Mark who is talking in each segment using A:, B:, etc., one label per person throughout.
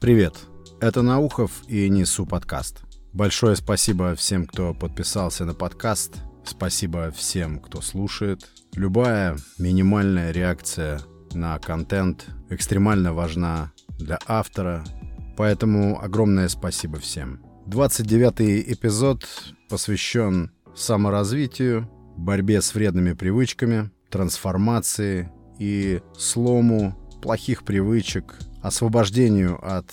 A: Привет, это Наухов и Несу подкаст. Большое спасибо всем, кто подписался на подкаст. Спасибо всем, кто слушает. Любая минимальная реакция на контент экстремально важна для автора, поэтому огромное спасибо всем. 29 эпизод посвящен саморазвитию, борьбе с вредными привычками, трансформации и слому плохих привычек, освобождению от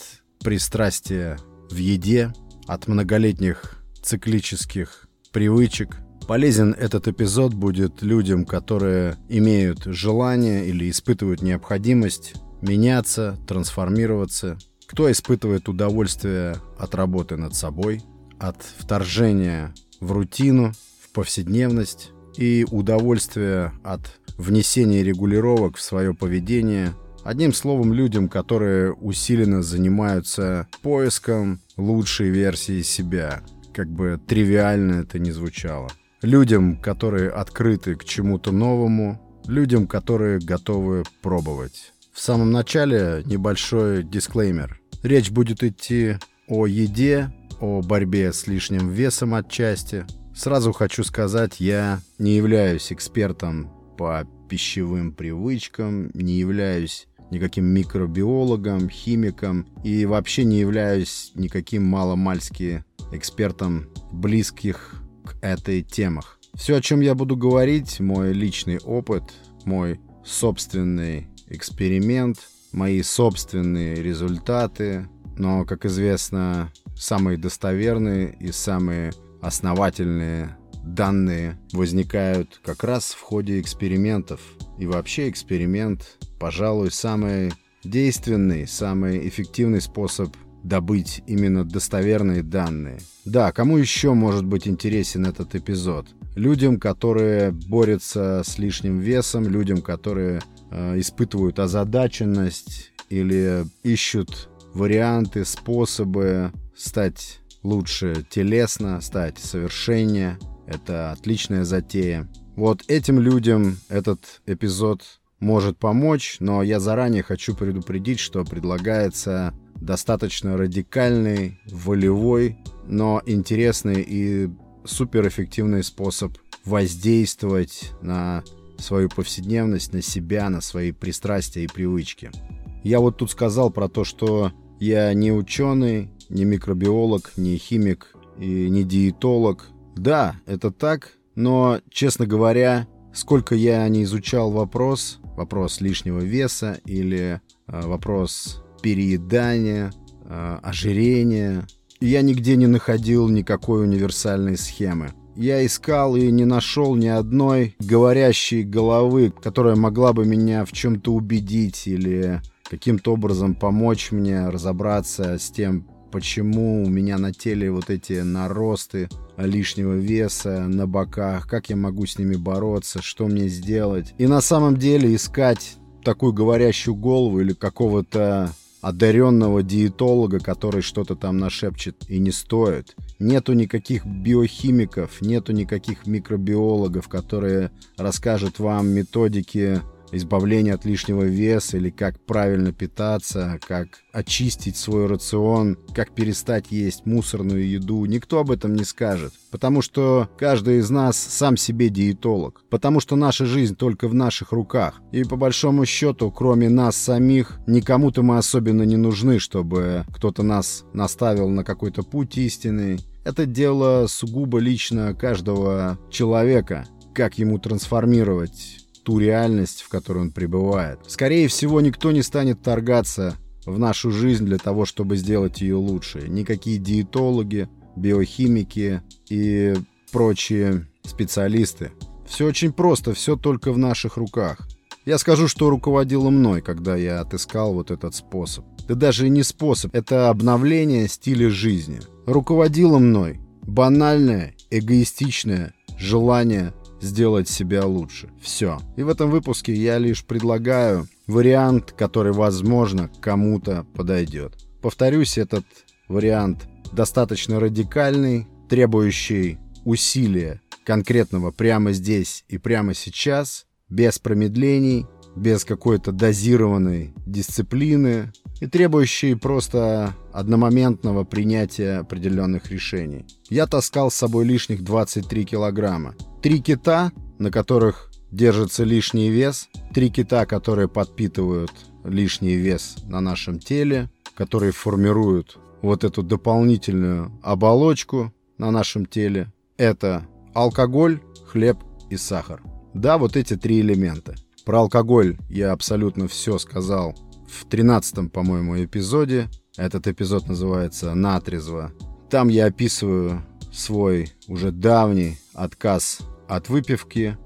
A: пристрастия в еде, от многолетних циклических привычек. Полезен этот эпизод будет людям, которые имеют желание или испытывают необходимость меняться, трансформироваться. Кто испытывает удовольствие от работы над собой, от вторжения в рутину, в повседневность и удовольствие от внесения регулировок в свое поведение – Одним словом, людям, которые усиленно занимаются поиском лучшей версии себя, как бы тривиально это ни звучало. Людям, которые открыты к чему-то новому, людям, которые готовы пробовать. В самом начале небольшой дисклеймер. Речь будет идти о еде, о борьбе с лишним весом отчасти. Сразу хочу сказать, я не являюсь экспертом по пищевым привычкам, не являюсь никаким микробиологом, химиком и вообще не являюсь никаким маломальски экспертом близких к этой темах. Все, о чем я буду говорить, мой личный опыт, мой собственный эксперимент, мои собственные результаты, но, как известно, самые достоверные и самые основательные данные возникают как раз в ходе экспериментов. И вообще эксперимент пожалуй, самый действенный, самый эффективный способ добыть именно достоверные данные. Да, кому еще может быть интересен этот эпизод? Людям, которые борются с лишним весом, людям, которые э, испытывают озадаченность или ищут варианты, способы стать лучше телесно, стать совершеннее. Это отличная затея. Вот этим людям этот эпизод может помочь, но я заранее хочу предупредить, что предлагается достаточно радикальный, волевой, но интересный и суперэффективный способ воздействовать на свою повседневность, на себя, на свои пристрастия и привычки. Я вот тут сказал про то, что я не ученый, не микробиолог, не химик и не диетолог. Да, это так, но, честно говоря, сколько я не изучал вопрос, вопрос лишнего веса или э, вопрос переедания, э, ожирения. Я нигде не находил никакой универсальной схемы. Я искал и не нашел ни одной говорящей головы, которая могла бы меня в чем-то убедить или каким-то образом помочь мне разобраться с тем, почему у меня на теле вот эти наросты лишнего веса на боках, как я могу с ними бороться, что мне сделать. И на самом деле искать такую говорящую голову или какого-то одаренного диетолога, который что-то там нашепчет, и не стоит. Нету никаких биохимиков, нету никаких микробиологов, которые расскажут вам методики избавление от лишнего веса или как правильно питаться, как очистить свой рацион, как перестать есть мусорную еду, никто об этом не скажет. Потому что каждый из нас сам себе диетолог. Потому что наша жизнь только в наших руках. И по большому счету, кроме нас самих, никому-то мы особенно не нужны, чтобы кто-то нас наставил на какой-то путь истинный. Это дело сугубо лично каждого человека. Как ему трансформировать ту реальность, в которой он пребывает. Скорее всего, никто не станет торгаться в нашу жизнь для того, чтобы сделать ее лучше. Никакие диетологи, биохимики и прочие специалисты. Все очень просто, все только в наших руках. Я скажу, что руководило мной, когда я отыскал вот этот способ. Да даже не способ, это обновление стиля жизни. Руководило мной банальное, эгоистичное желание сделать себя лучше. Все. И в этом выпуске я лишь предлагаю вариант, который, возможно, кому-то подойдет. Повторюсь, этот вариант достаточно радикальный, требующий усилия конкретного прямо здесь и прямо сейчас, без промедлений без какой-то дозированной дисциплины и требующий просто одномоментного принятия определенных решений. Я таскал с собой лишних 23 килограмма. Три кита, на которых держится лишний вес, три кита, которые подпитывают лишний вес на нашем теле, которые формируют вот эту дополнительную оболочку на нашем теле. Это алкоголь, хлеб и сахар. Да, вот эти три элемента. Про алкоголь я абсолютно все сказал в 13 по-моему, эпизоде. Этот эпизод называется «Натрезво». Там я описываю свой уже давний отказ от выпивки.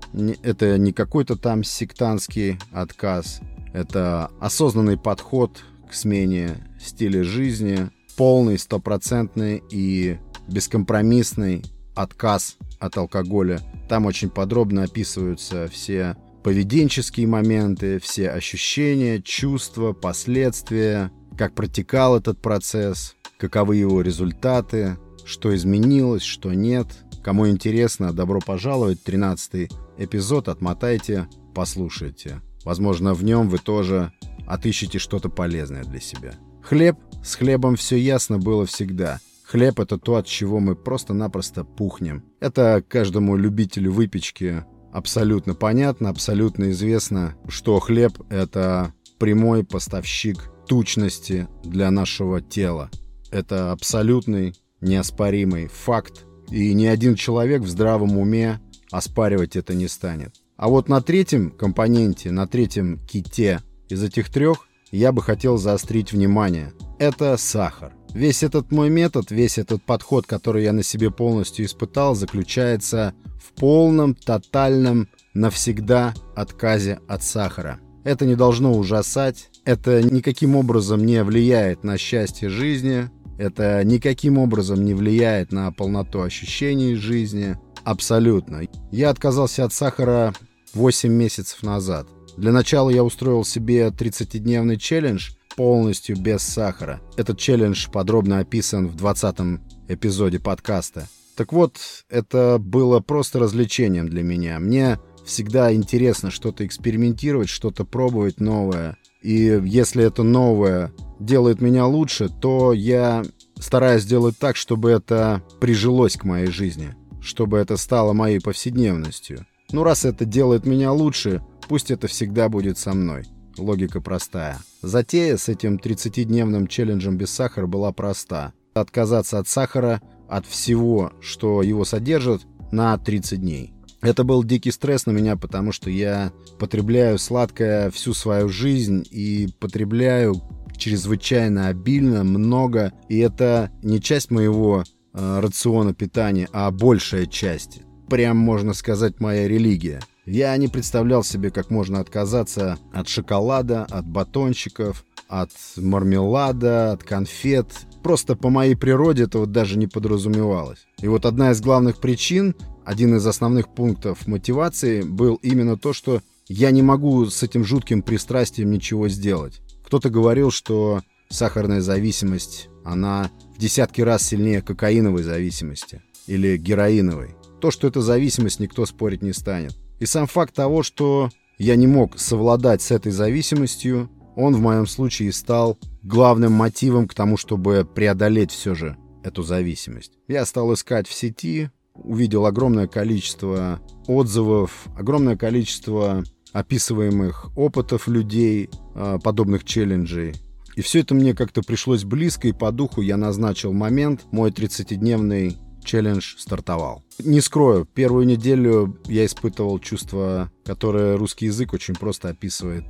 A: Это не какой-то там сектантский отказ. Это осознанный подход к смене стиля жизни, полный, стопроцентный и бескомпромиссный отказ от алкоголя. Там очень подробно описываются все поведенческие моменты, все ощущения, чувства, последствия, как протекал этот процесс, каковы его результаты, что изменилось, что нет. Кому интересно, добро пожаловать, 13 эпизод, отмотайте, послушайте. Возможно, в нем вы тоже отыщете что-то полезное для себя. Хлеб. С хлебом все ясно было всегда. Хлеб — это то, от чего мы просто-напросто пухнем. Это каждому любителю выпечки абсолютно понятно, абсолютно известно, что хлеб — это прямой поставщик тучности для нашего тела. Это абсолютный, неоспоримый факт, и ни один человек в здравом уме оспаривать это не станет. А вот на третьем компоненте, на третьем ките из этих трех я бы хотел заострить внимание. Это сахар. Весь этот мой метод, весь этот подход, который я на себе полностью испытал, заключается в полном, тотальном, навсегда отказе от сахара. Это не должно ужасать, это никаким образом не влияет на счастье жизни, это никаким образом не влияет на полноту ощущений жизни. Абсолютно. Я отказался от сахара 8 месяцев назад. Для начала я устроил себе 30-дневный челлендж полностью без сахара. Этот челлендж подробно описан в 20 эпизоде подкаста. Так вот, это было просто развлечением для меня. Мне всегда интересно что-то экспериментировать, что-то пробовать новое. И если это новое делает меня лучше, то я стараюсь сделать так, чтобы это прижилось к моей жизни, чтобы это стало моей повседневностью. Ну, раз это делает меня лучше, пусть это всегда будет со мной. Логика простая. Затея с этим 30-дневным челленджем без сахара была проста. Отказаться от сахара от всего, что его содержит, на 30 дней. Это был дикий стресс на меня, потому что я потребляю сладкое всю свою жизнь и потребляю чрезвычайно обильно, много. И это не часть моего э, рациона питания, а большая часть. Прям, можно сказать, моя религия. Я не представлял себе, как можно отказаться от шоколада, от батончиков, от мармелада, от конфет просто по моей природе это вот даже не подразумевалось. И вот одна из главных причин, один из основных пунктов мотивации был именно то, что я не могу с этим жутким пристрастием ничего сделать. Кто-то говорил, что сахарная зависимость, она в десятки раз сильнее кокаиновой зависимости или героиновой. То, что это зависимость, никто спорить не станет. И сам факт того, что я не мог совладать с этой зависимостью, он в моем случае стал главным мотивом к тому, чтобы преодолеть все же эту зависимость. Я стал искать в сети, увидел огромное количество отзывов, огромное количество описываемых опытов людей, а, подобных челленджей. И все это мне как-то пришлось близко, и по духу я назначил момент, мой 30-дневный челлендж стартовал. Не скрою, первую неделю я испытывал чувство, которое русский язык очень просто описывает.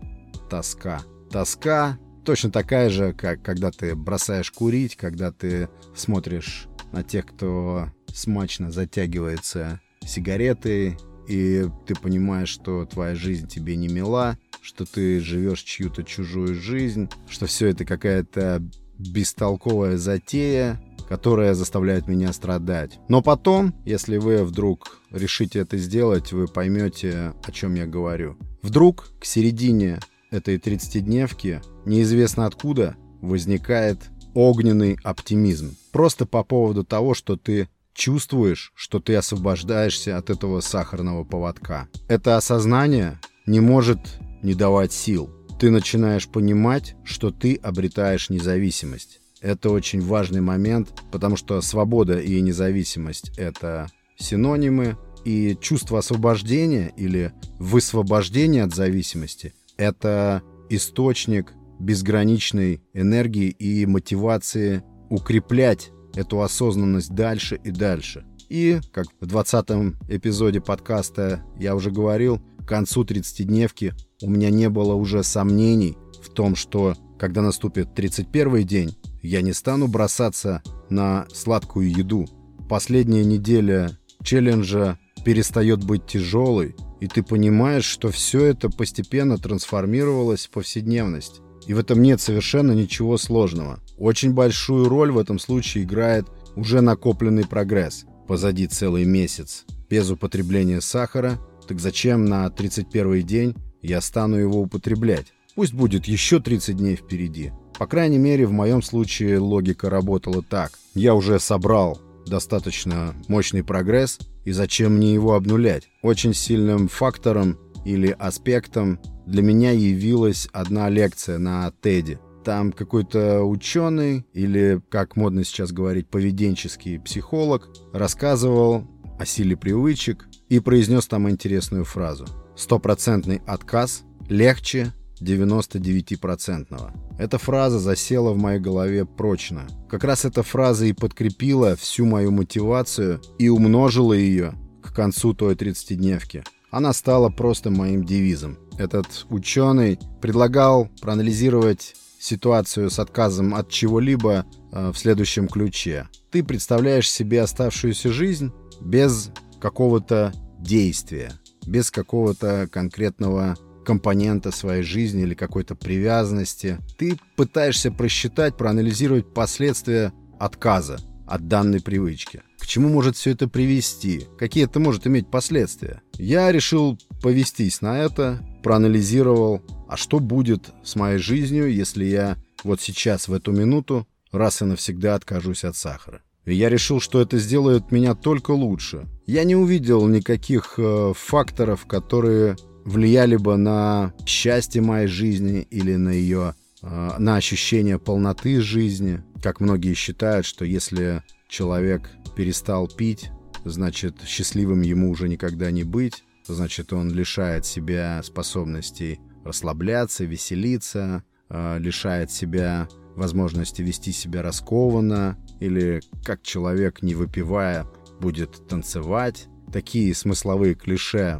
A: Тоска. Тоска, точно такая же, как когда ты бросаешь курить, когда ты смотришь на тех, кто смачно затягивается сигаретой, и ты понимаешь, что твоя жизнь тебе не мила, что ты живешь чью-то чужую жизнь, что все это какая-то бестолковая затея, которая заставляет меня страдать. Но потом, если вы вдруг решите это сделать, вы поймете, о чем я говорю. Вдруг к середине этой 30-дневки неизвестно откуда возникает огненный оптимизм. Просто по поводу того, что ты чувствуешь, что ты освобождаешься от этого сахарного поводка. Это осознание не может не давать сил. Ты начинаешь понимать, что ты обретаешь независимость. Это очень важный момент, потому что свобода и независимость — это синонимы, и чувство освобождения или высвобождения от зависимости — это источник безграничной энергии и мотивации укреплять эту осознанность дальше и дальше. И, как в 20 эпизоде подкаста я уже говорил, к концу 30-дневки у меня не было уже сомнений в том, что когда наступит 31 день, я не стану бросаться на сладкую еду. Последняя неделя челленджа перестает быть тяжелой, и ты понимаешь, что все это постепенно трансформировалось в повседневность. И в этом нет совершенно ничего сложного. Очень большую роль в этом случае играет уже накопленный прогресс. Позади целый месяц без употребления сахара, так зачем на 31 день я стану его употреблять? Пусть будет еще 30 дней впереди. По крайней мере, в моем случае логика работала так. Я уже собрал достаточно мощный прогресс, и зачем мне его обнулять? Очень сильным фактором или аспектом для меня явилась одна лекция на TED. Там какой-то ученый или, как модно сейчас говорить, поведенческий психолог рассказывал о силе привычек и произнес там интересную фразу. Стопроцентный отказ легче 99-процентного. Эта фраза засела в моей голове прочно. Как раз эта фраза и подкрепила всю мою мотивацию и умножила ее к концу той 30-дневки. Она стала просто моим девизом. Этот ученый предлагал проанализировать ситуацию с отказом от чего-либо э, в следующем ключе. Ты представляешь себе оставшуюся жизнь без какого-то действия, без какого-то конкретного компонента своей жизни или какой-то привязанности. Ты пытаешься просчитать, проанализировать последствия отказа от данной привычки. К чему может все это привести? Какие это может иметь последствия? Я решил повестись на это, проанализировал, а что будет с моей жизнью, если я вот сейчас, в эту минуту, раз и навсегда откажусь от сахара. И я решил, что это сделает меня только лучше. Я не увидел никаких э, факторов, которые влияли бы на счастье моей жизни или на ее э, на ощущение полноты жизни. Как многие считают, что если человек перестал пить, значит счастливым ему уже никогда не быть, значит он лишает себя способностей расслабляться, веселиться, э, лишает себя возможности вести себя раскованно, или как человек, не выпивая, будет танцевать. Такие смысловые клише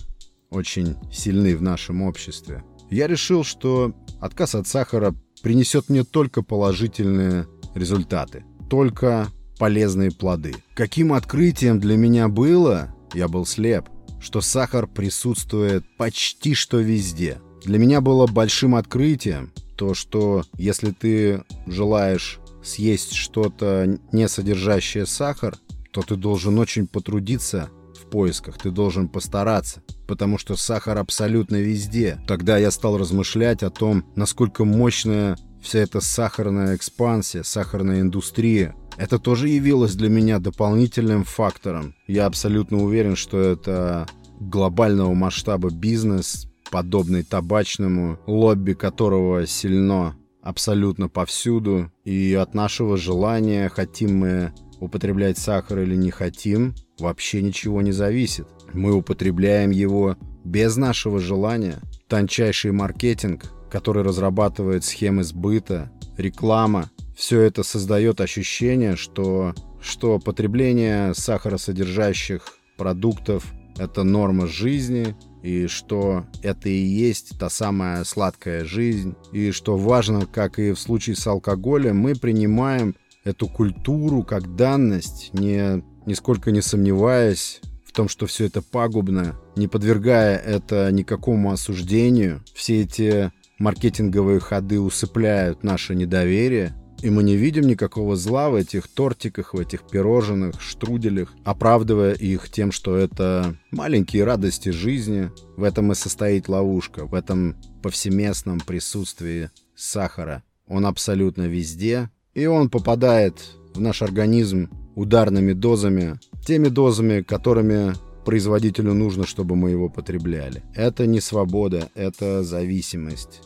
A: очень сильны в нашем обществе. Я решил, что отказ от сахара принесет мне только положительные результаты, только полезные плоды. Каким открытием для меня было, я был слеп, что сахар присутствует почти что везде. Для меня было большим открытием то, что если ты желаешь съесть что-то, не содержащее сахар, то ты должен очень потрудиться поисках, ты должен постараться, потому что сахар абсолютно везде. Тогда я стал размышлять о том, насколько мощная вся эта сахарная экспансия, сахарная индустрия. Это тоже явилось для меня дополнительным фактором. Я абсолютно уверен, что это глобального масштаба бизнес, подобный табачному, лобби которого сильно абсолютно повсюду. И от нашего желания, хотим мы употреблять сахар или не хотим, вообще ничего не зависит. Мы употребляем его без нашего желания. Тончайший маркетинг, который разрабатывает схемы сбыта, реклама, все это создает ощущение, что, что потребление сахаросодержащих продуктов – это норма жизни, и что это и есть та самая сладкая жизнь, и что важно, как и в случае с алкоголем, мы принимаем эту культуру как данность, не, нисколько не сомневаясь в том, что все это пагубно, не подвергая это никакому осуждению. Все эти маркетинговые ходы усыпляют наше недоверие, и мы не видим никакого зла в этих тортиках, в этих пирожных, штруделях, оправдывая их тем, что это маленькие радости жизни. В этом и состоит ловушка, в этом повсеместном присутствии сахара. Он абсолютно везде, и он попадает в наш организм ударными дозами, теми дозами, которыми производителю нужно, чтобы мы его потребляли. Это не свобода, это зависимость.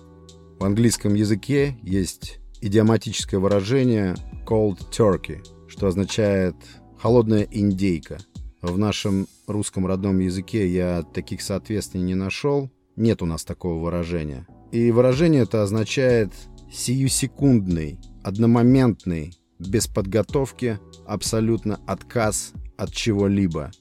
A: В английском языке есть идиоматическое выражение cold turkey, что означает холодная индейка. В нашем русском родном языке я таких соответствий не нашел. Нет у нас такого выражения. И выражение это означает сиюсекундный, одномоментный, без подготовки, абсолютно отказ от чего-либо.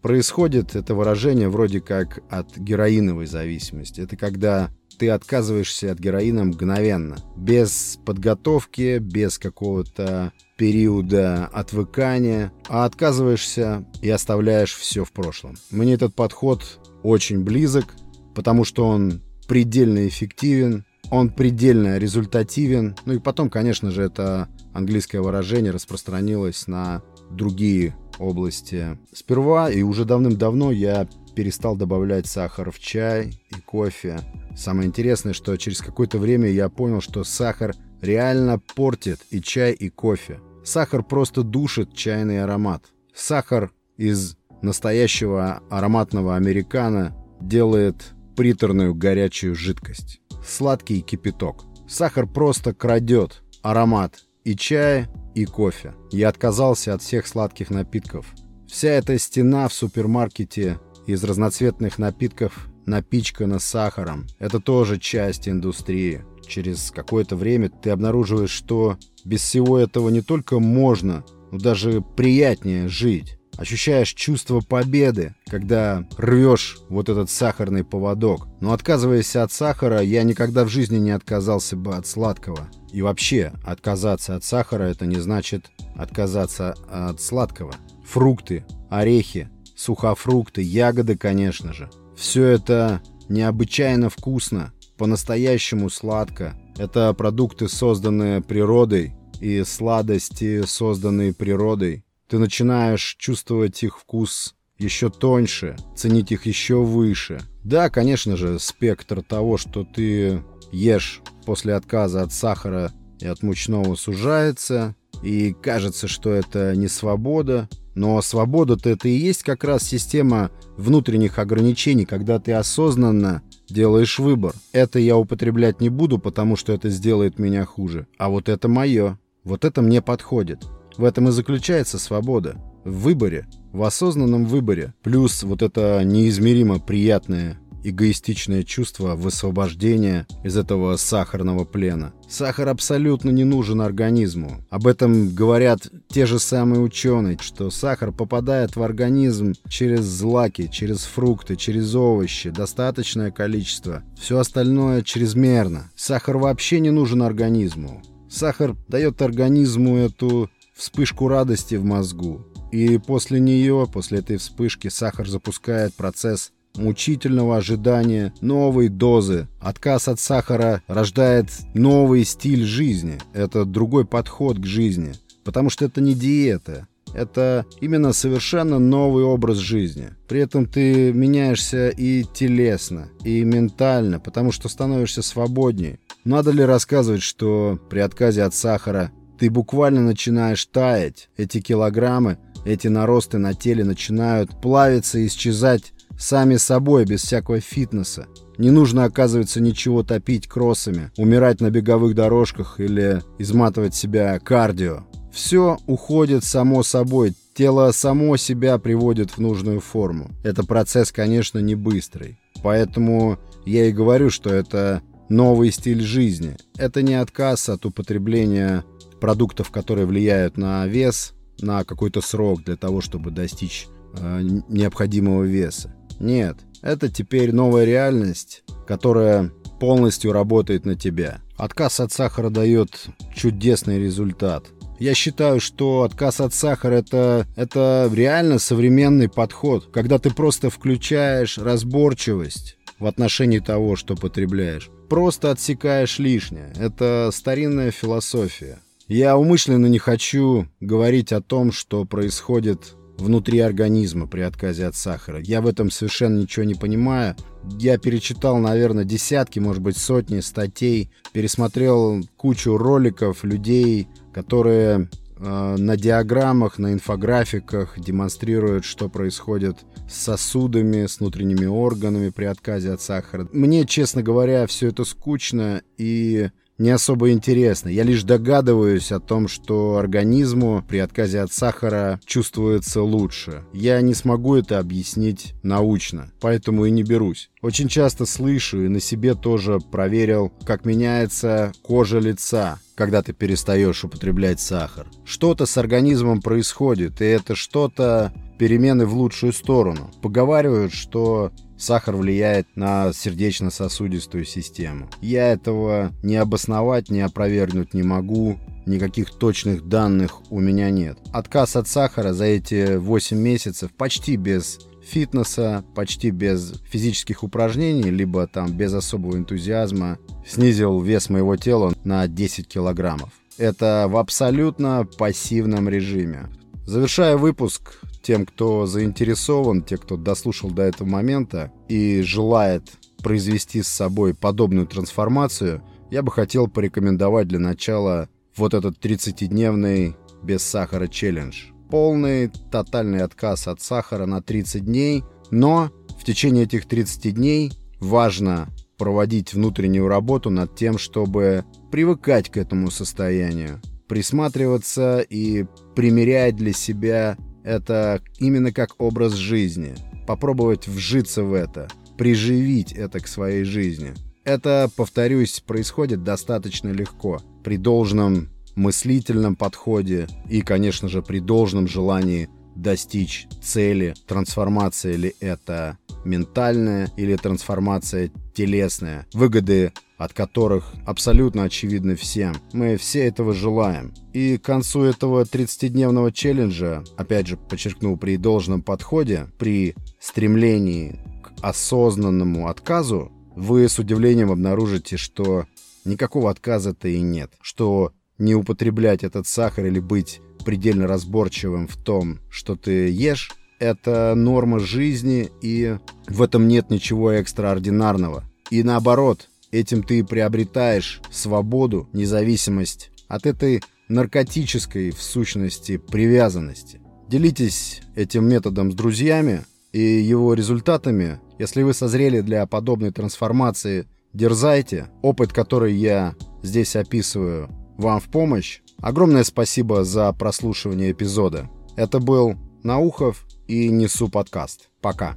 A: Происходит это выражение вроде как от героиновой зависимости. Это когда ты отказываешься от героина мгновенно, без подготовки, без какого-то периода отвыкания, а отказываешься и оставляешь все в прошлом. Мне этот подход очень близок, потому что он предельно эффективен, он предельно результативен. Ну и потом, конечно же, это английское выражение распространилось на другие области. Сперва и уже давным-давно я перестал добавлять сахар в чай и кофе. Самое интересное, что через какое-то время я понял, что сахар реально портит и чай, и кофе. Сахар просто душит чайный аромат. Сахар из настоящего ароматного американо делает приторную горячую жидкость. Сладкий кипяток. Сахар просто крадет аромат и чая, и кофе. Я отказался от всех сладких напитков. Вся эта стена в супермаркете из разноцветных напитков напичкана сахаром. Это тоже часть индустрии. Через какое-то время ты обнаруживаешь, что без всего этого не только можно, но даже приятнее жить. Ощущаешь чувство победы, когда рвешь вот этот сахарный поводок. Но отказываясь от сахара, я никогда в жизни не отказался бы от сладкого. И вообще, отказаться от сахара это не значит отказаться от сладкого. Фрукты, орехи, сухофрукты, ягоды, конечно же. Все это необычайно вкусно, по-настоящему сладко. Это продукты, созданные природой, и сладости, созданные природой. Ты начинаешь чувствовать их вкус еще тоньше, ценить их еще выше. Да, конечно же, спектр того, что ты ешь после отказа от сахара и от мучного сужается, и кажется, что это не свобода, но свобода-то это и есть как раз система внутренних ограничений, когда ты осознанно делаешь выбор. Это я употреблять не буду, потому что это сделает меня хуже. А вот это мое. Вот это мне подходит. В этом и заключается свобода. В выборе, в осознанном выборе. Плюс вот это неизмеримо приятное эгоистичное чувство высвобождения из этого сахарного плена. Сахар абсолютно не нужен организму. Об этом говорят те же самые ученые, что сахар попадает в организм через злаки, через фрукты, через овощи, достаточное количество. Все остальное чрезмерно. Сахар вообще не нужен организму. Сахар дает организму эту вспышку радости в мозгу. И после нее, после этой вспышки, сахар запускает процесс мучительного ожидания новой дозы. Отказ от сахара рождает новый стиль жизни. Это другой подход к жизни. Потому что это не диета. Это именно совершенно новый образ жизни. При этом ты меняешься и телесно, и ментально, потому что становишься свободнее. Надо ли рассказывать, что при отказе от сахара ты буквально начинаешь таять. Эти килограммы, эти наросты на теле начинают плавиться и исчезать сами собой, без всякого фитнеса. Не нужно, оказывается, ничего топить кроссами, умирать на беговых дорожках или изматывать себя кардио. Все уходит само собой, тело само себя приводит в нужную форму. Это процесс, конечно, не быстрый. Поэтому я и говорю, что это новый стиль жизни. Это не отказ от употребления продуктов, которые влияют на вес, на какой-то срок для того, чтобы достичь э, необходимого веса. Нет, это теперь новая реальность, которая полностью работает на тебя. Отказ от сахара дает чудесный результат. Я считаю, что отказ от сахара это, это реально современный подход, когда ты просто включаешь разборчивость в отношении того, что потребляешь. Просто отсекаешь лишнее. Это старинная философия. Я умышленно не хочу говорить о том, что происходит внутри организма при отказе от сахара. Я в этом совершенно ничего не понимаю. Я перечитал, наверное, десятки, может быть, сотни статей, пересмотрел кучу роликов людей, которые э, на диаграммах, на инфографиках демонстрируют, что происходит с сосудами, с внутренними органами при отказе от сахара. Мне, честно говоря, все это скучно и не особо интересно. Я лишь догадываюсь о том, что организму при отказе от сахара чувствуется лучше. Я не смогу это объяснить научно, поэтому и не берусь. Очень часто слышу и на себе тоже проверил, как меняется кожа лица, когда ты перестаешь употреблять сахар. Что-то с организмом происходит, и это что-то перемены в лучшую сторону. Поговаривают, что сахар влияет на сердечно-сосудистую систему. Я этого не обосновать, не опровергнуть не могу. Никаких точных данных у меня нет. Отказ от сахара за эти 8 месяцев почти без фитнеса, почти без физических упражнений, либо там без особого энтузиазма, снизил вес моего тела на 10 килограммов. Это в абсолютно пассивном режиме. Завершая выпуск, тем, кто заинтересован, те, кто дослушал до этого момента и желает произвести с собой подобную трансформацию, я бы хотел порекомендовать для начала вот этот 30-дневный без сахара челлендж. Полный, тотальный отказ от сахара на 30 дней, но в течение этих 30 дней важно проводить внутреннюю работу над тем, чтобы привыкать к этому состоянию, присматриваться и примерять для себя это именно как образ жизни. Попробовать вжиться в это, приживить это к своей жизни. Это, повторюсь, происходит достаточно легко. При должном мыслительном подходе и, конечно же, при должном желании достичь цели, трансформация ли это ментальная или трансформация телесная, выгоды от которых абсолютно очевидны всем. Мы все этого желаем. И к концу этого 30-дневного челленджа, опять же, подчеркну, при должном подходе, при стремлении к осознанному отказу, вы с удивлением обнаружите, что никакого отказа-то и нет, что не употреблять этот сахар или быть предельно разборчивым в том, что ты ешь, это норма жизни, и в этом нет ничего экстраординарного. И наоборот, этим ты приобретаешь свободу, независимость от этой наркотической, в сущности, привязанности. Делитесь этим методом с друзьями и его результатами. Если вы созрели для подобной трансформации, дерзайте. Опыт, который я здесь описываю, вам в помощь. Огромное спасибо за прослушивание эпизода. Это был Наухов и Несу подкаст. Пока.